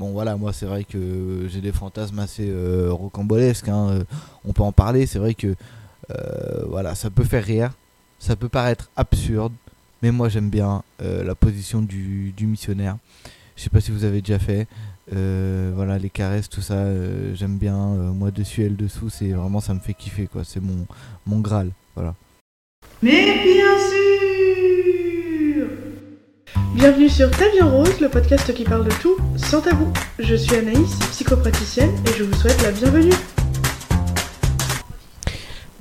Bon voilà, moi c'est vrai que j'ai des fantasmes assez euh, rocambolesques, hein, euh, on peut en parler, c'est vrai que euh, voilà, ça peut faire rire, ça peut paraître absurde, mais moi j'aime bien la position du, missionnaire. Je sais pas si vous avez déjà fait, voilà les caresses, tout ça, j'aime bien. moi dessus, elle dessous, c'est vraiment ça me fait kiffer quoi, c'est mon, mon graal, voilà. Mais bien sûr Bienvenue sur Ta vie en rose, le podcast qui parle de tout sans tabou. Je suis Anaïs, psychopraticienne, et je vous souhaite la bienvenue.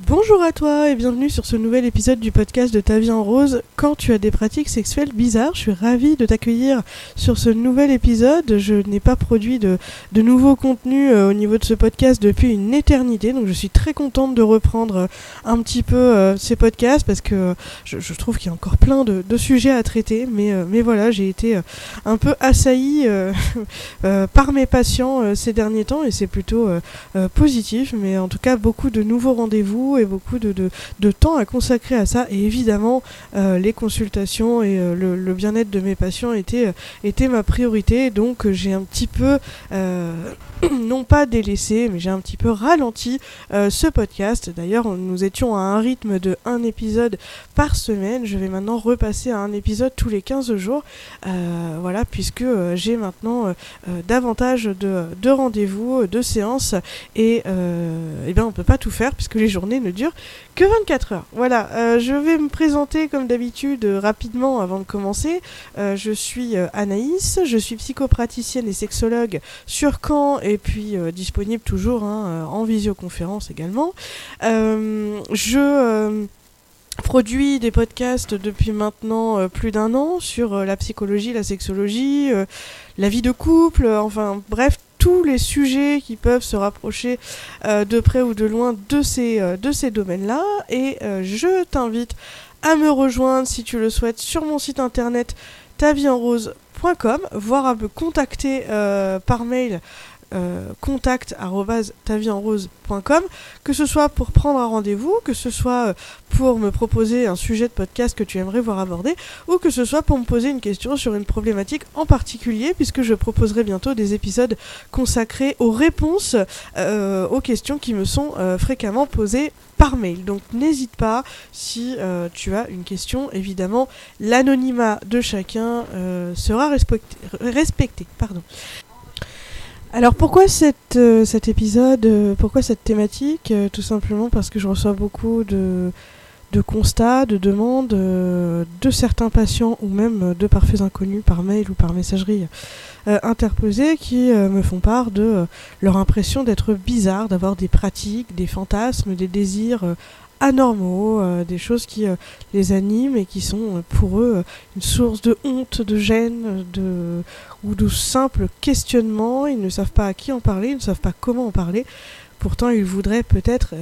Bonjour à toi et bienvenue sur ce nouvel épisode du podcast de Ta vie en rose. Quand tu as des pratiques sexuelles bizarres, je suis ravie de t'accueillir sur ce nouvel épisode. Je n'ai pas produit de, nouveaux contenus euh, au niveau de ce podcast depuis une éternité, donc je suis très contente de reprendre euh, un petit peu euh, ces podcasts parce que je, trouve qu'il y a encore plein de, sujets à traiter. Mais, voilà, j'ai été un peu assaillie par mes patients ces derniers temps et c'est plutôt positif. Mais en tout cas, beaucoup de nouveaux rendez-vous et beaucoup de, temps à consacrer à ça. Et évidemment, euh, les consultations et euh, le, bien-être de mes patients étaient, euh, ma priorité. Donc j'ai un petit peu, non pas délaissé, mais j'ai un petit peu ralenti ce podcast. D'ailleurs, nous étions à un rythme de un épisode par semaine. Je vais maintenant repasser à un épisode tous les 15 jours. Voilà, puisque j'ai maintenant davantage de, de rendez-vous, de séances. Et eh bien, on peut pas tout faire puisque les journées ne durent que 24 heures. Voilà, euh, je vais me présenter comme d'habitude euh, rapidement avant de commencer. Euh, je suis Anaïs, je suis psychopraticienne et sexologue sur Caen et puis disponible toujours hein, en visioconférence également. Je produis des podcasts depuis maintenant plus d'un an sur la psychologie, la sexologie, la vie de couple, enfin bref tous les sujets qui peuvent se rapprocher euh, de près ou de loin de ces, euh, domaines-là. Et euh, je t'invite à me rejoindre si tu le souhaites sur mon site internet tavierenrose.com, voire à me contacter par mail euh, contact arobase tavierenrose.com, que ce soit pour prendre un rendez-vous, que ce soit euh, pour me proposer un sujet de podcast que tu aimerais voir abordé, ou que ce soit pour me poser une question sur une problématique en particulier, puisque je proposerai bientôt des épisodes consacrés aux réponses euh, aux questions qui me sont euh, fréquemment posées par mail. Donc n'hésite pas si tu as une question. Évidemment, l'anonymat de chacun sera respecté. respecté pardon. Alors pourquoi euh, cet épisode, euh, pourquoi cette thématique Euh, Tout simplement parce que je reçois beaucoup de, de constats, de demandes de certains patients ou même de parfaits inconnus par mail ou par messagerie interposée qui me font part de leur impression d'être bizarre, d'avoir des pratiques, des fantasmes, des désirs anormaux, euh, des choses qui euh, les animent et qui sont euh, pour eux une source de honte, de gêne, de ou de simples questionnements. Ils ne savent pas à qui en parler, ils ne savent pas comment en parler. Pourtant, ils voudraient peut-être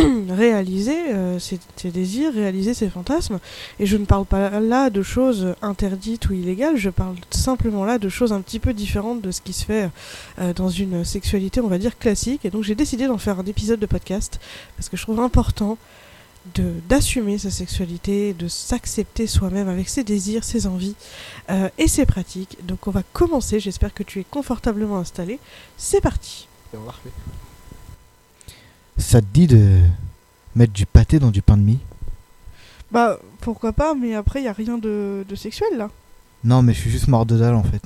réaliser euh, ces désirs, réaliser ces fantasmes. Et je ne parle pas là de choses interdites ou illégales, je parle simplement là de choses un petit peu différentes de ce qui se fait euh, dans une sexualité, on va dire, classique. Et donc j'ai décidé d'en faire un épisode de podcast parce que je trouve important d'assumer sa sexualité, de s'accepter soi-même avec ses désirs, ses envies euh, et ses pratiques. Donc on va commencer, j'espère que tu es confortablement installé. C'est parti Ça te dit de mettre du pâté dans du pain de mie? Bah pourquoi pas, mais après il a rien de, de sexuel là. Non, mais je suis juste mort de dalle en fait.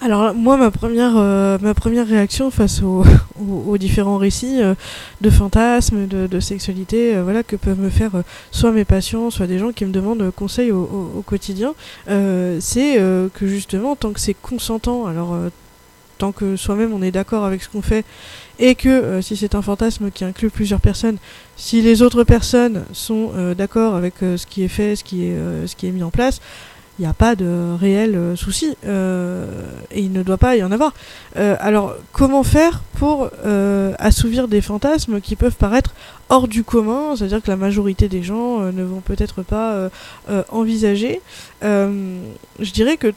Alors moi ma première euh, ma première réaction face aux, aux- aux différents récits euh, de fantasmes, de, de sexualité, euh, voilà que peuvent me faire euh, soit mes patients, soit des gens qui me demandent conseil au, au- au quotidien, euh, c'est euh, que justement tant que c'est consentant, alors euh, tant que soi-même on est d'accord avec ce qu'on fait et que euh, si c'est un fantasme qui inclut plusieurs personnes, si les autres personnes sont euh, d'accord avec euh, ce qui est fait, ce qui est ce qui est mis en place, il n'y a pas de réel souci et il ne doit pas y en avoir. Alors, comment faire pour assouvir des fantasmes qui peuvent paraître hors du commun, c'est-à-dire que la majorité des gens ne vont peut-être pas envisager Je dirais que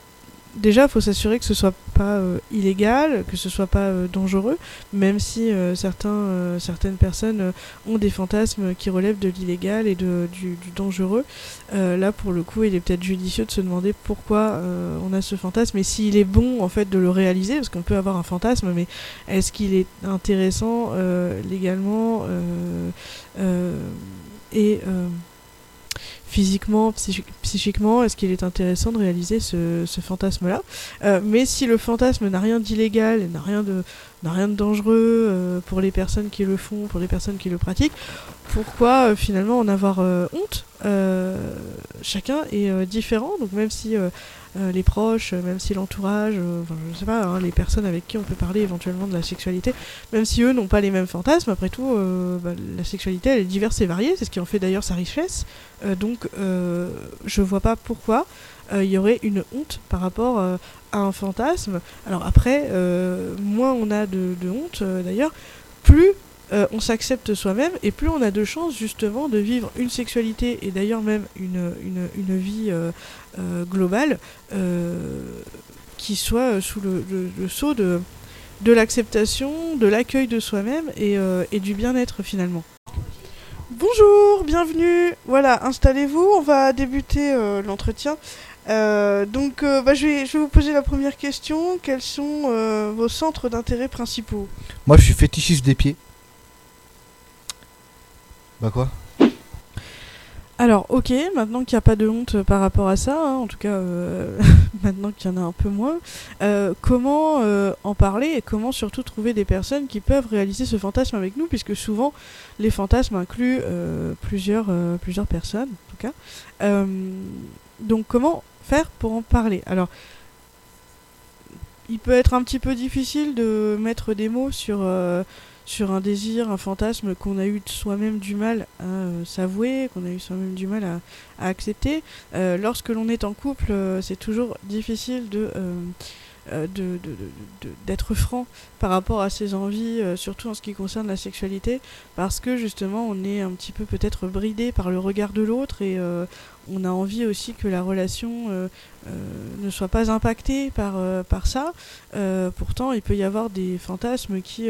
déjà, il faut s'assurer que ce soit pas euh, illégal, que ce soit pas euh, dangereux, même si euh, certains, certaines personnes ont des fantasmes qui relèvent de l'illégal et de, du, dangereux. là, pour le coup, il est peut-être judicieux de se demander pourquoi on a ce fantasme et s'il est bon en fait de le réaliser, parce qu'on peut avoir un fantasme, mais est-ce qu'il est intéressant légalement et physiquement, psychiquement, est-ce qu'il est intéressant de réaliser ce, fantasme-là? Euh, Mais si le fantasme n'a rien d'illégal, n'a rien de, rien de dangereux euh, pour les personnes qui le font, pour les personnes qui le pratiquent, pourquoi euh, finalement en avoir honte? Chacun est différent, donc même si les proches, euh, même si l'entourage, euh, enfin, je sais pas, hein, les personnes avec qui on peut parler éventuellement de la sexualité, même si eux n'ont pas les mêmes fantasmes, après tout, bah, la sexualité elle est diverse et variée, c'est ce qui en fait d'ailleurs sa richesse. donc je vois pas pourquoi il y aurait une honte par rapport à un fantasme. Alors après, moins on a de honte d'ailleurs, plus euh, on s'accepte soi-même et plus on a de chances justement de vivre une sexualité et d'ailleurs même une, une, vie euh, euh, globale qui soit sous le, le, sceau de, de l'acceptation, de l'accueil de soi-même et, et, du bien-être finalement. Bonjour, bienvenue. Voilà, installez-vous, on va débuter l'entretien. donc, bah, je, vais, je, vais, vous poser la première question. Quels sont vos centres d'intérêt principaux? Moi, je suis fétichiste des pieds. Bah quoi? Alors, ok, maintenant qu'il n'y a pas de honte par rapport à ça, hein, en tout cas euh, maintenant qu'il y en a un peu moins, euh, comment euh, en parler et comment surtout trouver des personnes qui peuvent réaliser ce fantasme avec nous, puisque souvent les fantasmes incluent plusieurs, plusieurs personnes, en tout cas. donc, comment faire pour en parler? Alors, il peut être un petit peu difficile de mettre des mots sur sur un désir, un fantasme qu'on a eu soi-même du mal à euh, s'avouer, qu'on a eu soi-même du mal à, accepter. Euh, lorsque l'on est en couple, euh, c'est toujours difficile de d'être franc par rapport à ses envies, surtout en ce qui concerne la sexualité, parce que justement on est un petit peu peut-être bridé par le regard de l'autre et on a envie aussi que la relation euh, euh, ne soit pas impactée par, euh, par ça. pourtant, il peut y avoir des fantasmes qui,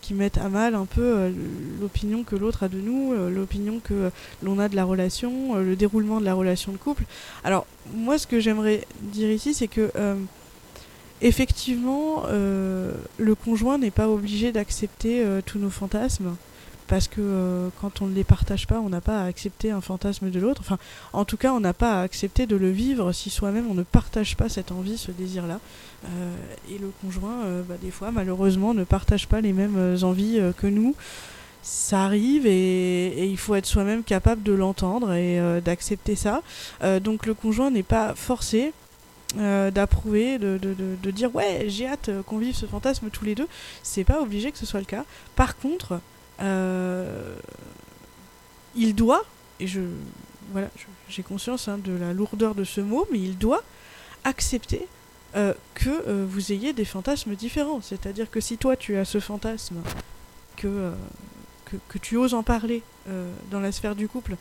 qui mettent à mal un peu l'opinion que l'autre a de nous, l'opinion que l'on a de la relation, le déroulement de la relation de couple. Alors, moi, ce que j'aimerais dire ici, c'est que effectivement, le conjoint n'est pas obligé d'accepter tous nos fantasmes parce que euh, quand on ne les partage pas, on n'a pas à accepter un fantasme de l'autre. Enfin, en tout cas, on n'a pas à accepter de le vivre si soi-même on ne partage pas cette envie, ce désir-là. Euh, et le conjoint, euh, bah, des fois, malheureusement, ne partage pas les mêmes envies que nous. Ça arrive et, il faut être soi-même capable de l'entendre et d'accepter ça. donc le conjoint n'est pas forcé d'approuver, de, de, de, dire ouais j'ai hâte qu'on vive ce fantasme tous les deux. C'est pas obligé que ce soit le cas. Par contre, euh, il doit, et je voilà, j'ai conscience hein, de la lourdeur de ce mot, mais il doit accepter euh, que euh, vous ayez des fantasmes différents. C'est-à-dire que si toi tu as ce fantasme, que, tu oses en parler dans la sphère du couple,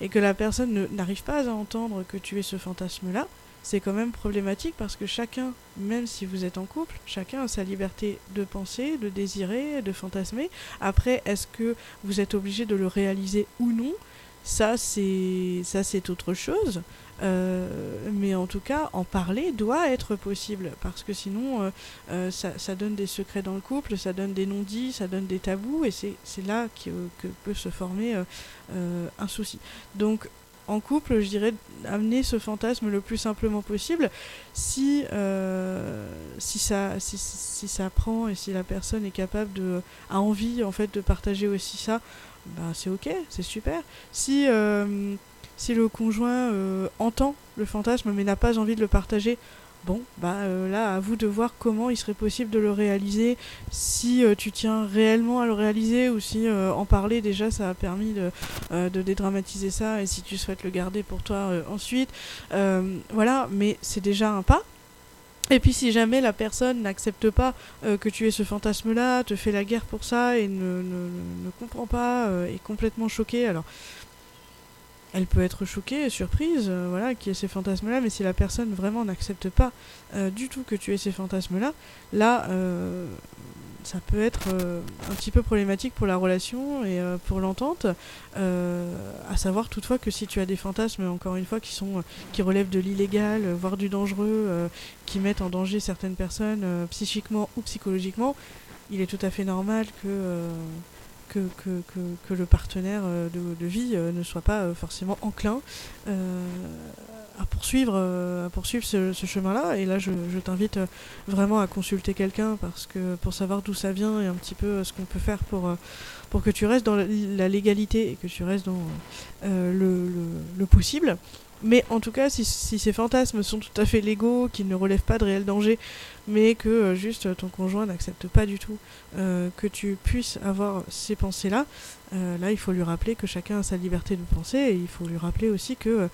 et que la personne n'arrive pas à entendre que tu es ce fantasme-là, c'est quand même problématique parce que chacun, même si vous êtes en couple, chacun a sa liberté de penser, de désirer, de fantasmer. Après, est-ce que vous êtes obligé de le réaliser ou non? Ça c'est ça c'est autre chose. Euh, mais en tout cas en parler doit être possible parce que sinon euh, euh, ça, donne des secrets dans le couple ça donne des non-dits ça donne des tabous et c'est là que, que, peut se former un souci. Donc en couple, je dirais amener ce fantasme le plus simplement possible. Si, euh, si, ça, si, ça prend et si la personne est capable de, a envie en fait de partager aussi ça, bah, c'est ok, c'est super. Si, euh, si le conjoint euh, entend le fantasme mais n'a pas envie de le partager, Bon, bah euh, là, à vous de voir comment il serait possible de le réaliser, si euh, tu tiens réellement à le réaliser ou si euh, en parler déjà ça a permis de, dédramatiser ça et si tu souhaites le garder pour toi ensuite. voilà, mais c'est déjà un pas. Et puis si jamais la personne n'accepte pas que tu aies ce fantasme-là, te fait la guerre pour ça et ne comprend pas, est complètement choquée, alors elle peut être choquée, surprise, euh, voilà, qu'il y ait ces fantasmes-là, mais si la personne vraiment n'accepte pas euh, du tout que tu aies ces fantasmes-là, là, euh, ça peut être euh, un petit peu problématique pour la relation et pour l'entente. À savoir toutefois que si tu as des fantasmes, encore une fois, qui sont qui relèvent de l'illégal, voire du dangereux, qui mettent en danger certaines personnes psychiquement ou psychologiquement, il est tout à fait normal que que, que, le partenaire euh, de, de vie euh, ne soit pas euh, forcément enclin à poursuivre, à poursuivre ce, chemin-là. Et là, je, t'invite vraiment à consulter quelqu'un parce que pour savoir d'où ça vient et un petit peu ce qu'on peut faire pour, pour que tu restes dans la, légalité et que tu restes dans le, le, le possible. Mais en tout cas, si, ces fantasmes sont tout à fait légaux, qu'ils ne relèvent pas de réel danger, mais que euh, juste euh, ton conjoint n'accepte pas du tout euh, que tu puisses avoir ces pensées-là, là il faut lui rappeler que chacun a sa liberté de penser et il faut lui rappeler aussi que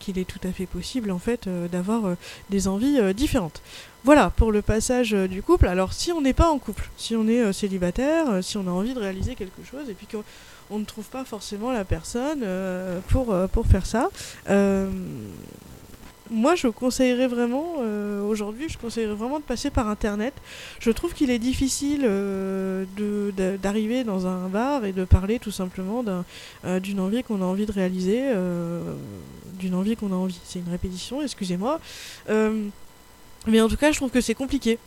qu'il est tout à fait possible en fait d'avoir des envies différentes. Voilà pour le passage du couple. Alors si on n'est pas en couple, si on est célibataire, si on a envie de réaliser quelque chose et puis qu'on on ne trouve pas forcément la personne euh, pour, euh, pour faire ça. Euh, moi, je conseillerais vraiment, aujourd'hui, je conseillerais vraiment de passer par Internet. Je trouve qu'il est difficile d'arriver dans un bar et de parler tout simplement d'un, d'une envie qu'on a envie de réaliser, d'une envie qu'on a envie. C'est une répétition, excusez-moi. Mais en tout cas, je trouve que c'est compliqué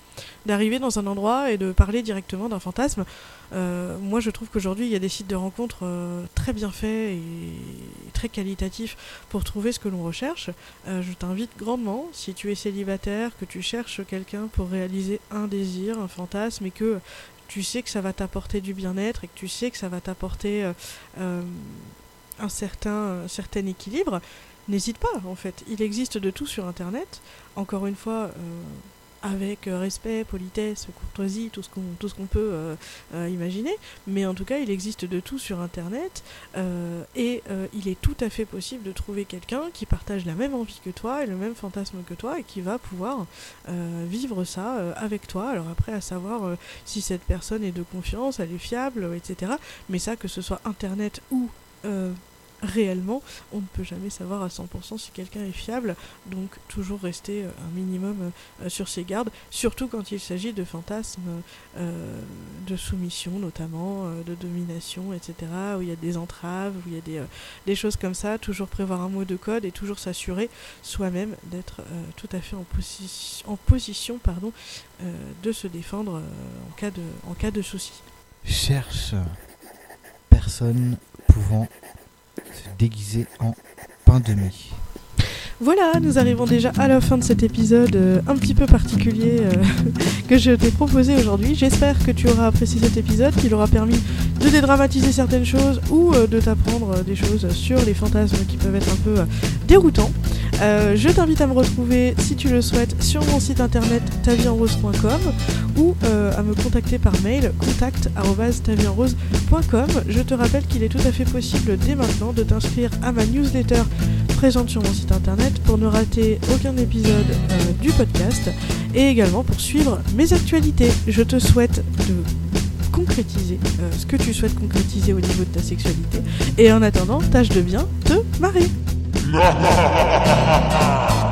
d'arriver dans un endroit et de parler directement d'un fantasme. Euh, moi, je trouve qu'aujourd'hui, il y a des sites de rencontres euh, très bien faits et très qualitatifs pour trouver ce que l'on recherche. Euh, je t'invite grandement, si tu es célibataire, que tu cherches quelqu'un pour réaliser un désir, un fantasme, et que tu sais que ça va t'apporter du bien-être et que tu sais que ça va t'apporter un certain, un certain équilibre, n'hésite pas en fait. Il existe de tout sur Internet. Encore une fois, euh, avec euh, respect, politesse, courtoisie, tout ce qu'on peut euh, imaginer. Mais en tout cas, il existe de tout sur Internet et il est tout à fait possible de trouver quelqu'un qui partage la même envie que toi et le même fantasme que toi et qui va pouvoir vivre ça avec toi. Alors après, à savoir si cette personne est de confiance, elle est fiable, etc. Mais ça, que ce soit Internet ou réellement, on ne peut jamais savoir à 100% si quelqu'un est fiable, donc toujours rester euh, un minimum euh, sur ses gardes, surtout quand il s'agit de fantasmes euh, de soumission notamment, de domination, etc., où il y a des entraves, où il y a des, choses comme ça, toujours prévoir un mot de code et toujours s'assurer soi-même d'être tout à fait en, posi- en position pardon, de se défendre en, cas de, en souci. Cherche personne pouvant se déguiser en pain de mie. Voilà, nous arrivons déjà à la fin de cet épisode euh, un petit peu particulier euh, que je t'ai proposé aujourd'hui. J'espère que tu auras apprécié cet épisode, qu'il aura permis de dédramatiser certaines choses ou euh, de t'apprendre des choses sur les fantasmes qui peuvent être un peu déroutants. Euh, je t'invite à me retrouver, si tu le souhaites, sur mon site internet tavienrose.com ou euh, à me contacter par mail contact@tavienrose.com. Je te rappelle qu'il est tout à fait possible dès maintenant de t'inscrire à ma newsletter présente sur mon site internet pour ne rater aucun épisode euh, du podcast et également pour suivre mes actualités. Je te souhaite de concrétiser ce que tu souhaites concrétiser au niveau de ta sexualité et en attendant, tâche de bien te marrer. Ha ha ha ha!